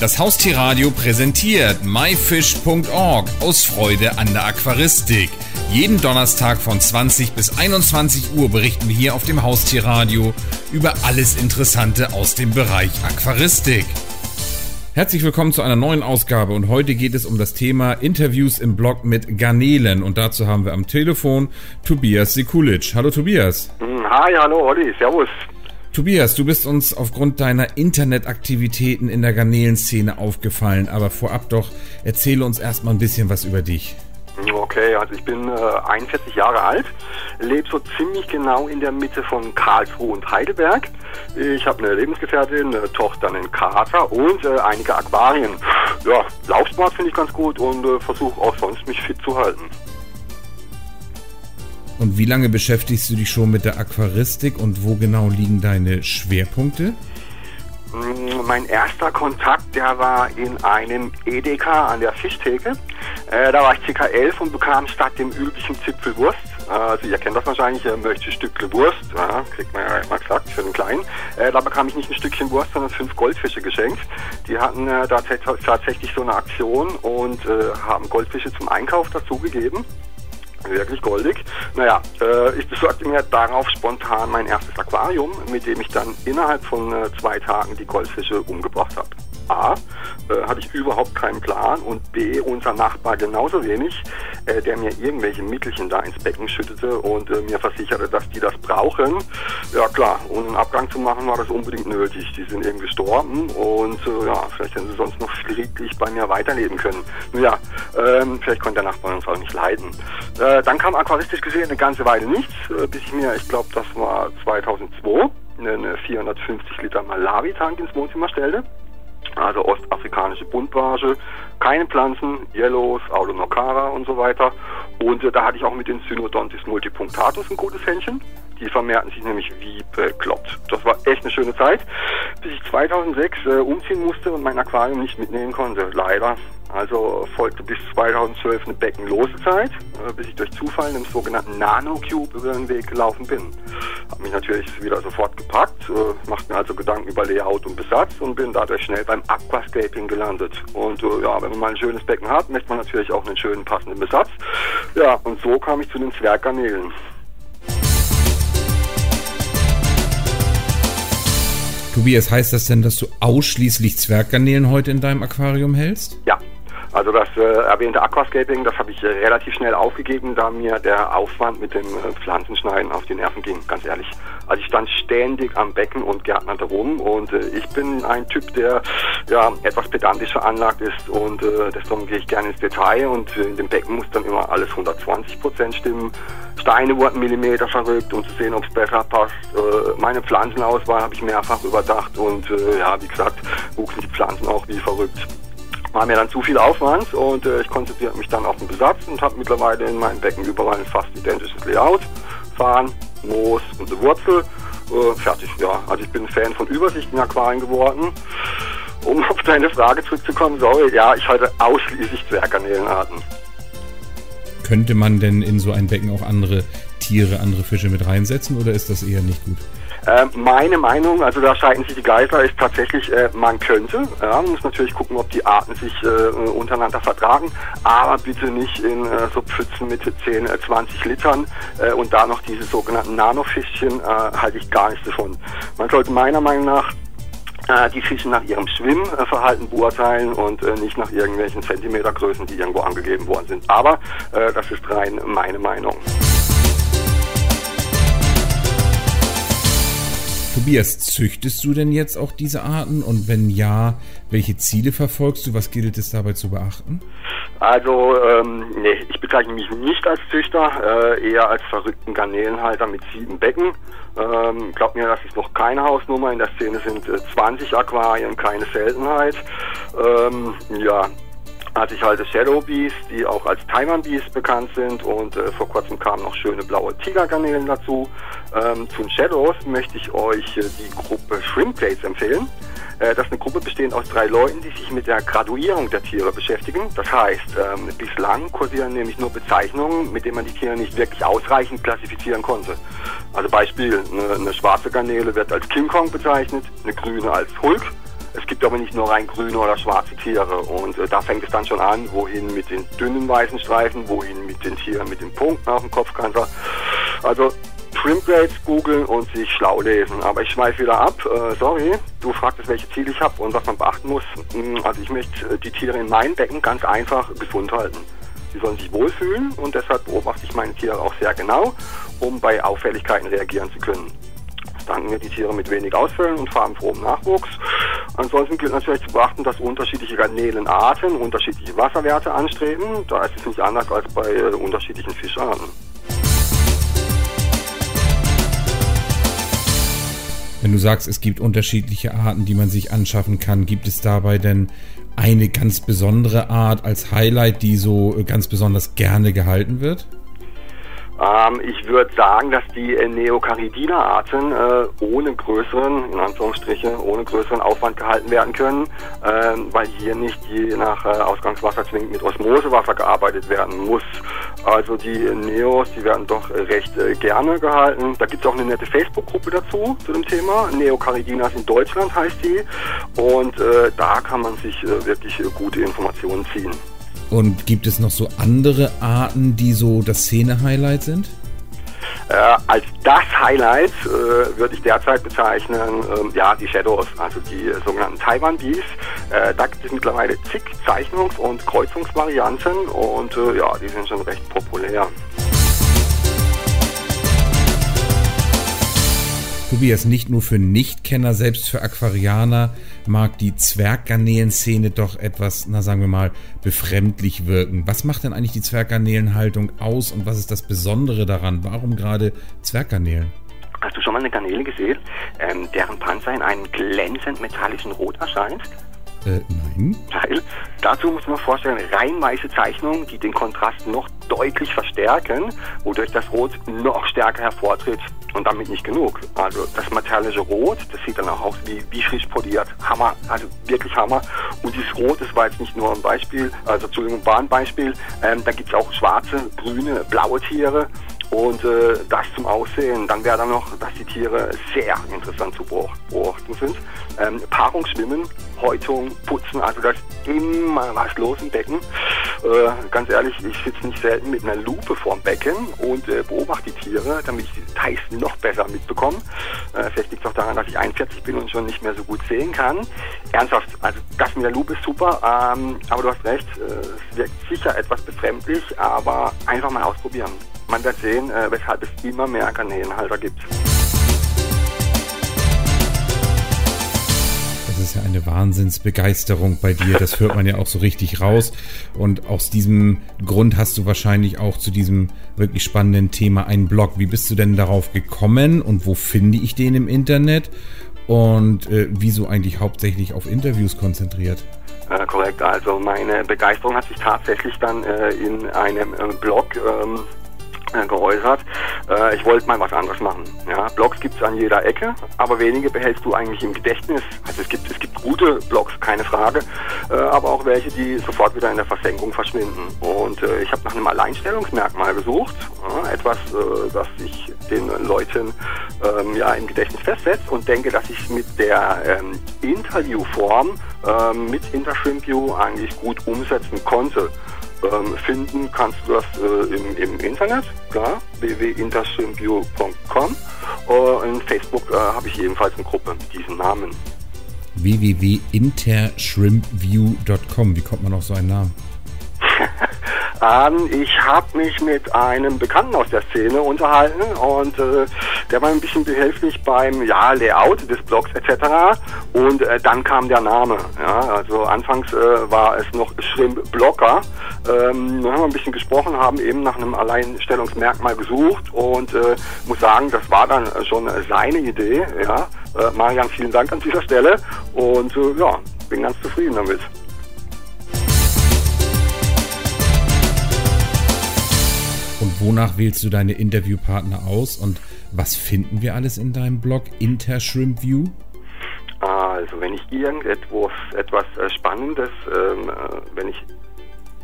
Das Haustierradio präsentiert myfish.org aus Freude an der Aquaristik. Jeden Donnerstag von 20 bis 21 Uhr berichten wir hier auf dem Haustierradio über alles Interessante aus dem Bereich Aquaristik. Herzlich willkommen zu einer neuen Ausgabe und heute geht es um das Thema Interviews im Blog mit Garnelen und dazu haben wir am Telefon Tobias Sekulic. Hallo Tobias. Hi, hallo Olli, servus. Tobias, du bist uns aufgrund deiner Internetaktivitäten in der Garnelenszene aufgefallen, aber vorab doch erzähle uns erstmal ein bisschen was über dich. Okay, also ich bin äh, 41 Jahre alt, lebe so ziemlich genau in der Mitte von Karlsruhe und Heidelberg. Ich habe eine Lebensgefährtin, eine Tochter, einen Kater und äh, einige Aquarien. Ja, Laufsport finde ich ganz gut und äh, versuche auch sonst mich fit zu halten. Und wie lange beschäftigst du dich schon mit der Aquaristik und wo genau liegen deine Schwerpunkte? Mm, mein erster Kontakt, der war in einem Edeka an der Fischtheke. Äh, da war ich ca. 11 und bekam statt dem üblichen Zipfel Wurst, äh, also ihr kennt das wahrscheinlich, ihr möchtet ein Stückchen Wurst, ja, kriegt man ja immer gesagt, für einen kleinen. Äh, da bekam ich nicht ein Stückchen Wurst, sondern fünf Goldfische geschenkt. Die hatten äh, da tatsächlich so eine Aktion und äh, haben Goldfische zum Einkauf dazugegeben wirklich goldig. Naja, äh, ich besorgte mir darauf spontan mein erstes Aquarium, mit dem ich dann innerhalb von äh, zwei Tagen die Goldfische umgebracht habe. A, äh, hatte ich überhaupt keinen Plan und B, unser Nachbar genauso wenig, äh, der mir irgendwelche Mittelchen da ins Becken schüttete und äh, mir versicherte, dass die das brauchen. Ja klar, um einen Abgang zu machen, war das unbedingt nötig. Die sind eben gestorben und äh, ja, vielleicht hätten sie sonst noch friedlich bei mir weiterleben können. Nun ja, ähm, vielleicht konnte der Nachbar uns auch nicht leiden. Äh, dann kam aquaristisch gesehen eine ganze Weile nichts, äh, bis ich mir, ich glaube, das war 2002, einen 450 Liter Malawi-Tank ins Wohnzimmer stellte also ostafrikanische Buntbarsche, keine Pflanzen, Yellows, Aulonokara und so weiter. Und äh, da hatte ich auch mit den Synodontis multipunctatus ein gutes Händchen. Die vermehrten sich nämlich wie bekloppt. Das war echt eine schöne Zeit, bis ich 2006 äh, umziehen musste und mein Aquarium nicht mitnehmen konnte. Leider. Also folgte bis 2012 eine beckenlose Zeit, äh, bis ich durch Zufall einem sogenannten Nanocube über den Weg gelaufen bin. Habe mich natürlich wieder sofort gepackt, äh, machte mir also Gedanken über Layout und Besatz und bin dadurch schnell beim Aquascaping gelandet. Und äh, ja, wenn man mal ein schönes Becken hat, möchte man natürlich auch einen schönen passenden Besatz. Ja, und so kam ich zu den Zwerggarnelen. Tobias, heißt das denn, dass du ausschließlich Zwerggarnelen heute in deinem Aquarium hältst? Ja, also das äh, erwähnte Aquascaping, das habe ich äh, relativ schnell aufgegeben, da mir der Aufwand mit dem äh, Pflanzenschneiden auf die Nerven ging, ganz ehrlich. Also ich stand ständig am Becken und gärtnerte rum und äh, ich bin ein Typ, der ja etwas pedantisch veranlagt ist und äh, deswegen gehe ich gerne ins Detail und äh, in dem Becken muss dann immer alles 120 Prozent stimmen. Steine wurden Millimeter verrückt, um zu sehen, ob es besser passt. Äh, meine Pflanzenauswahl habe ich mehrfach überdacht und äh, ja, wie gesagt, wuchsen die Pflanzen auch wie verrückt war mir dann zu viel Aufwand und äh, ich konzentrierte mich dann auf den Besatz und habe mittlerweile in meinem Becken überall ein fast identisches Layout. Farn, Moos und eine Wurzel. Äh, fertig, ja. Also ich bin Fan von übersichtlichen Aquarien geworden. Um auf deine Frage zurückzukommen, sorry, ja, ich halte ausschließlich Zwerggarnelenarten. Könnte man denn in so ein Becken auch andere Tiere, andere Fische mit reinsetzen oder ist das eher nicht gut? Äh, meine Meinung, also da scheiden sich die Geister, ist tatsächlich, äh, man könnte. Ja, man muss natürlich gucken, ob die Arten sich äh, untereinander vertragen, aber bitte nicht in äh, so Pfützen mit 10, 20 äh, Litern äh, und da noch diese sogenannten Nanofischchen, halte ich gar nichts davon. Man sollte meiner Meinung nach die Fische nach ihrem Schwimmverhalten beurteilen und nicht nach irgendwelchen Zentimetergrößen, die irgendwo angegeben worden sind. Aber das ist rein meine Meinung. Tobias, züchtest du denn jetzt auch diese Arten? Und wenn ja, welche Ziele verfolgst du? Was gilt es dabei zu beachten? Also, ähm, nee, ich bezeichne mich nicht als Züchter, äh, eher als verrückten Garnelenhalter mit sieben Becken. Ähm, glaub mir, das ist noch keine Hausnummer. In der Szene sind äh, 20 Aquarien, keine Seltenheit. Ähm, ja, also ich halte Shadow Bees, die auch als Taiwan Bees bekannt sind und äh, vor kurzem kamen noch schöne blaue Tigergarnelen dazu. Ähm, zu den Shadows möchte ich euch äh, die Gruppe Shrimp Plates empfehlen. Äh, das ist eine Gruppe bestehend aus drei Leuten, die sich mit der Graduierung der Tiere beschäftigen. Das heißt, ähm, bislang kursieren nämlich nur Bezeichnungen, mit denen man die Tiere nicht wirklich ausreichend klassifizieren konnte. Also Beispiel, eine, eine schwarze Garnele wird als King Kong bezeichnet, eine grüne als Hulk, Es gibt aber nicht nur rein grüne oder schwarze Tiere und äh, da fängt es dann schon an, wohin mit den dünnen weißen Streifen, wohin mit den Tieren mit den Punkten auf dem Kopfkanter. Also Shrimp Grades googeln und sich schlau lesen. Aber ich schweife wieder ab. Äh, sorry, du fragtest, welche Ziele ich habe und was man beachten muss. Hm, also ich möchte äh, die Tiere in meinem Becken ganz einfach gesund halten. Sie sollen sich wohlfühlen und deshalb beobachte ich meine Tiere auch sehr genau, um bei Auffälligkeiten reagieren zu können. Danken mir die Tiere mit wenig Ausfällen und farbenfrohem Nachwuchs. Ansonsten gilt natürlich zu beachten, dass unterschiedliche Garnelenarten unterschiedliche Wasserwerte anstreben. Da ist es nicht anders als bei äh, unterschiedlichen Fischarten. Wenn du sagst, es gibt unterschiedliche Arten, die man sich anschaffen kann, gibt es dabei denn eine ganz besondere Art als Highlight, die so ganz besonders gerne gehalten wird? Ähm, ich würde sagen, dass die äh, Neocaridina-Arten äh, ohne größeren, in Anführungsstrichen, ohne größeren Aufwand gehalten werden können, äh, weil hier nicht je nach äh, Ausgangswasser zwingend mit Osmosewasser gearbeitet werden muss. Also die Neos, die werden doch recht äh, gerne gehalten. Da gibt es auch eine nette Facebook-Gruppe dazu, zu dem Thema. Neocaridinas in Deutschland heißt die. Und äh, da kann man sich wirklich gute Informationen ziehen. Und gibt es noch so andere Arten, die so das Szene-Highlight sind? Äh, als das Highlight äh, würde ich derzeit bezeichnen, ähm, ja, die Shadows, also die äh, sogenannten Taiwan Bees. Äh, da gibt es mittlerweile zig Zeichnungs- und Kreuzungsvarianten und äh, ja, die sind schon recht populär. Tobias, nicht nur für Nichtkenner, selbst für Aquarianer mag die Zwerggarnelenszene doch etwas, na sagen wir mal, befremdlich wirken. Was macht denn eigentlich die Zwerggarnelenhaltung aus und was ist das Besondere daran? Warum gerade Zwerggarnelen? Hast du schon mal eine Garnele gesehen, ähm, deren Panzer in einem glänzend metallischen Rot erscheint? Äh, nein. Weil dazu muss man vorstellen, rein weiße Zeichnungen, die den Kontrast noch deutlich verstärken, wodurch das Rot noch stärker hervortritt und damit nicht genug. Also das metallische Rot, das sieht dann auch aus wie, wie frisch poliert. Hammer, also wirklich Hammer. Und dieses Rot, das war jetzt nicht nur ein Beispiel, also Entschuldigung, war ein Beispiel. Ähm, da gibt es auch schwarze, grüne, blaue Tiere. Und äh, das zum Aussehen. Dann wäre dann noch, dass die Tiere sehr interessant zu beobachten sind. Ähm, Paarung, Schwimmen, Häutung, Putzen, also da ist immer was los im Becken. Äh, ganz ehrlich, ich sitze nicht selten mit einer Lupe vorm Becken und äh, beobachte die Tiere, damit ich die Details noch besser mitbekomme. Äh, vielleicht liegt es auch daran, dass ich 41 bin und schon nicht mehr so gut sehen kann. Ernsthaft, also das mit der Lupe ist super, ähm, aber du hast recht, äh, es wirkt sicher etwas befremdlich, aber einfach mal ausprobieren. Man wird sehen, äh, weshalb es immer mehr Garnelenhalter gibt. Das ist ja eine Wahnsinnsbegeisterung bei dir. Das hört man ja auch so richtig raus. Und aus diesem Grund hast du wahrscheinlich auch zu diesem wirklich spannenden Thema einen Blog. Wie bist du denn darauf gekommen und wo finde ich den im Internet? Und äh, wieso eigentlich hauptsächlich auf Interviews konzentriert? Äh, korrekt, also meine Begeisterung hat sich tatsächlich dann äh, in einem äh, Blog ähm, geäußert. Äh, ich wollte mal was anderes machen. Ja, Blogs gibt es an jeder Ecke, aber wenige behältst du eigentlich im Gedächtnis. Also es gibt, es gibt gute Blogs, keine Frage, äh, aber auch welche, die sofort wieder in der Versenkung verschwinden. Und äh, ich habe nach einem Alleinstellungsmerkmal gesucht, etwas, äh, das sich den Leuten ähm, ja im Gedächtnis festsetzt und denke, dass ich mit der ähm, Interviewform ähm, mit Intershrimpview eigentlich gut umsetzen konnte. Ähm, finden kannst du das äh, im, im, Internet, klar, www.intershrimpview.com. Äh, in Facebook äh, habe ich ebenfalls eine Gruppe mit diesem Namen. www.intershrimpview.com. Wie kommt man auf so einen Namen? Ähm, ich habe mich mit einem Bekannten aus der Szene unterhalten und äh, der war ein bisschen behilflich beim ja, Layout des Blogs etc. Und äh, dann kam der Name. Ja, also anfangs äh, war es noch Shrimp Blocker. Ähm, haben wir ein bisschen gesprochen, haben eben nach einem Alleinstellungsmerkmal gesucht und äh, muss sagen, das war dann schon seine Idee. Ja, äh, Marian, vielen Dank an dieser Stelle und äh, ja, bin ganz zufrieden damit. Und wonach wählst du deine Interviewpartner aus und was finden wir alles in deinem Blog Intershrimp View? Also wenn ich irgendetwas etwas äh, Spannendes, ähm, äh, wenn ich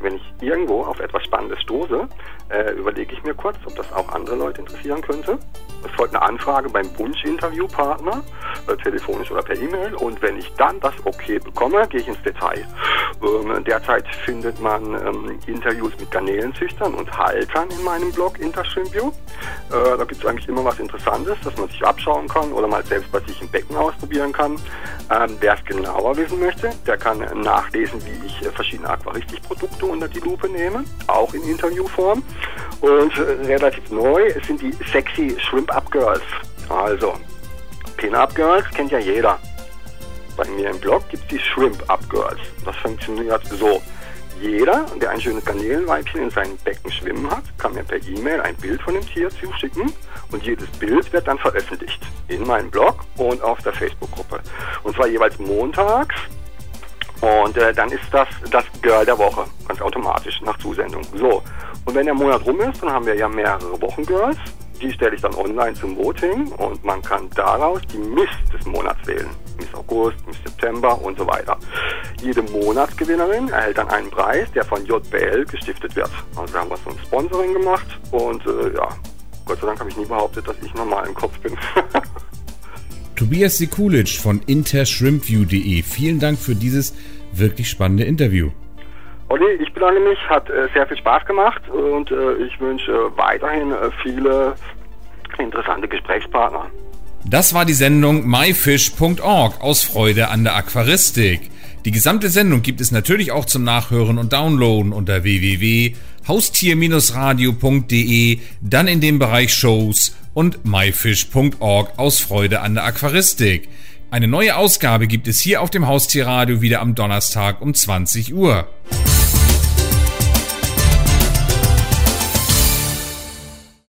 wenn ich irgendwo auf etwas Spannendes stoße, äh, überlege ich mir kurz, ob das auch andere Leute interessieren könnte. Es folgt eine Anfrage beim Wunsch-Interviewpartner, äh, telefonisch oder per E-Mail. Und wenn ich dann das Okay bekomme, gehe ich ins Detail. Ähm, derzeit findet man ähm, Interviews mit Garnelenzüchtern und Haltern in meinem Blog Intershrimpview. Äh, da gibt es eigentlich immer was Interessantes, das man sich abschauen kann oder mal selbst bei sich im Becken ausprobieren kann. Ähm, Wer es genauer wissen möchte, der kann nachlesen, wie ich äh, verschiedene Unter die Lupe nehme, auch in Interviewform. Und äh, relativ neu sind die Sexy Shrimp Up Girls. Also, Pin-Up Girls kennt ja jeder. Bei mir im Blog gibt es die Shrimp Up Girls. Das funktioniert so. Jeder, der ein schönes Garnelenweibchen in seinem Becken schwimmen hat, kann mir per E-Mail ein Bild von dem Tier zuschicken und jedes Bild wird dann veröffentlicht in meinem Blog und auf der Facebook-Gruppe. Und zwar jeweils montags und äh, dann ist das das Girl der Woche, ganz automatisch nach Zusendung. So, und wenn der Monat rum ist, dann haben wir ja mehrere Wochengirls. Die stelle ich dann online zum Voting und man kann daraus die Miss des Monats wählen. Miss August, Miss September und so weiter. Jede Monatsgewinnerin erhält dann einen Preis, der von JBL gestiftet wird. Also da haben wir so ein Sponsoring gemacht und äh, ja, Gott sei Dank habe ich nie behauptet, dass ich normal im Kopf bin. Tobias Sekulic von intershrimpview.de. Vielen Dank für dieses wirklich spannende Interview. Olli, ich bedanke mich, hat äh, sehr viel Spaß gemacht und äh, ich wünsche äh, weiterhin viele interessante Gesprächspartner. Das war die Sendung myfish.org aus Freude an der Aquaristik. Die gesamte Sendung gibt es natürlich auch zum Nachhören und Downloaden unter www.haustier-radio.de, dann in dem Bereich Shows und myfish.org aus Freude an der Aquaristik. Eine neue Ausgabe gibt es hier auf dem Haustierradio wieder am Donnerstag um 20 Uhr.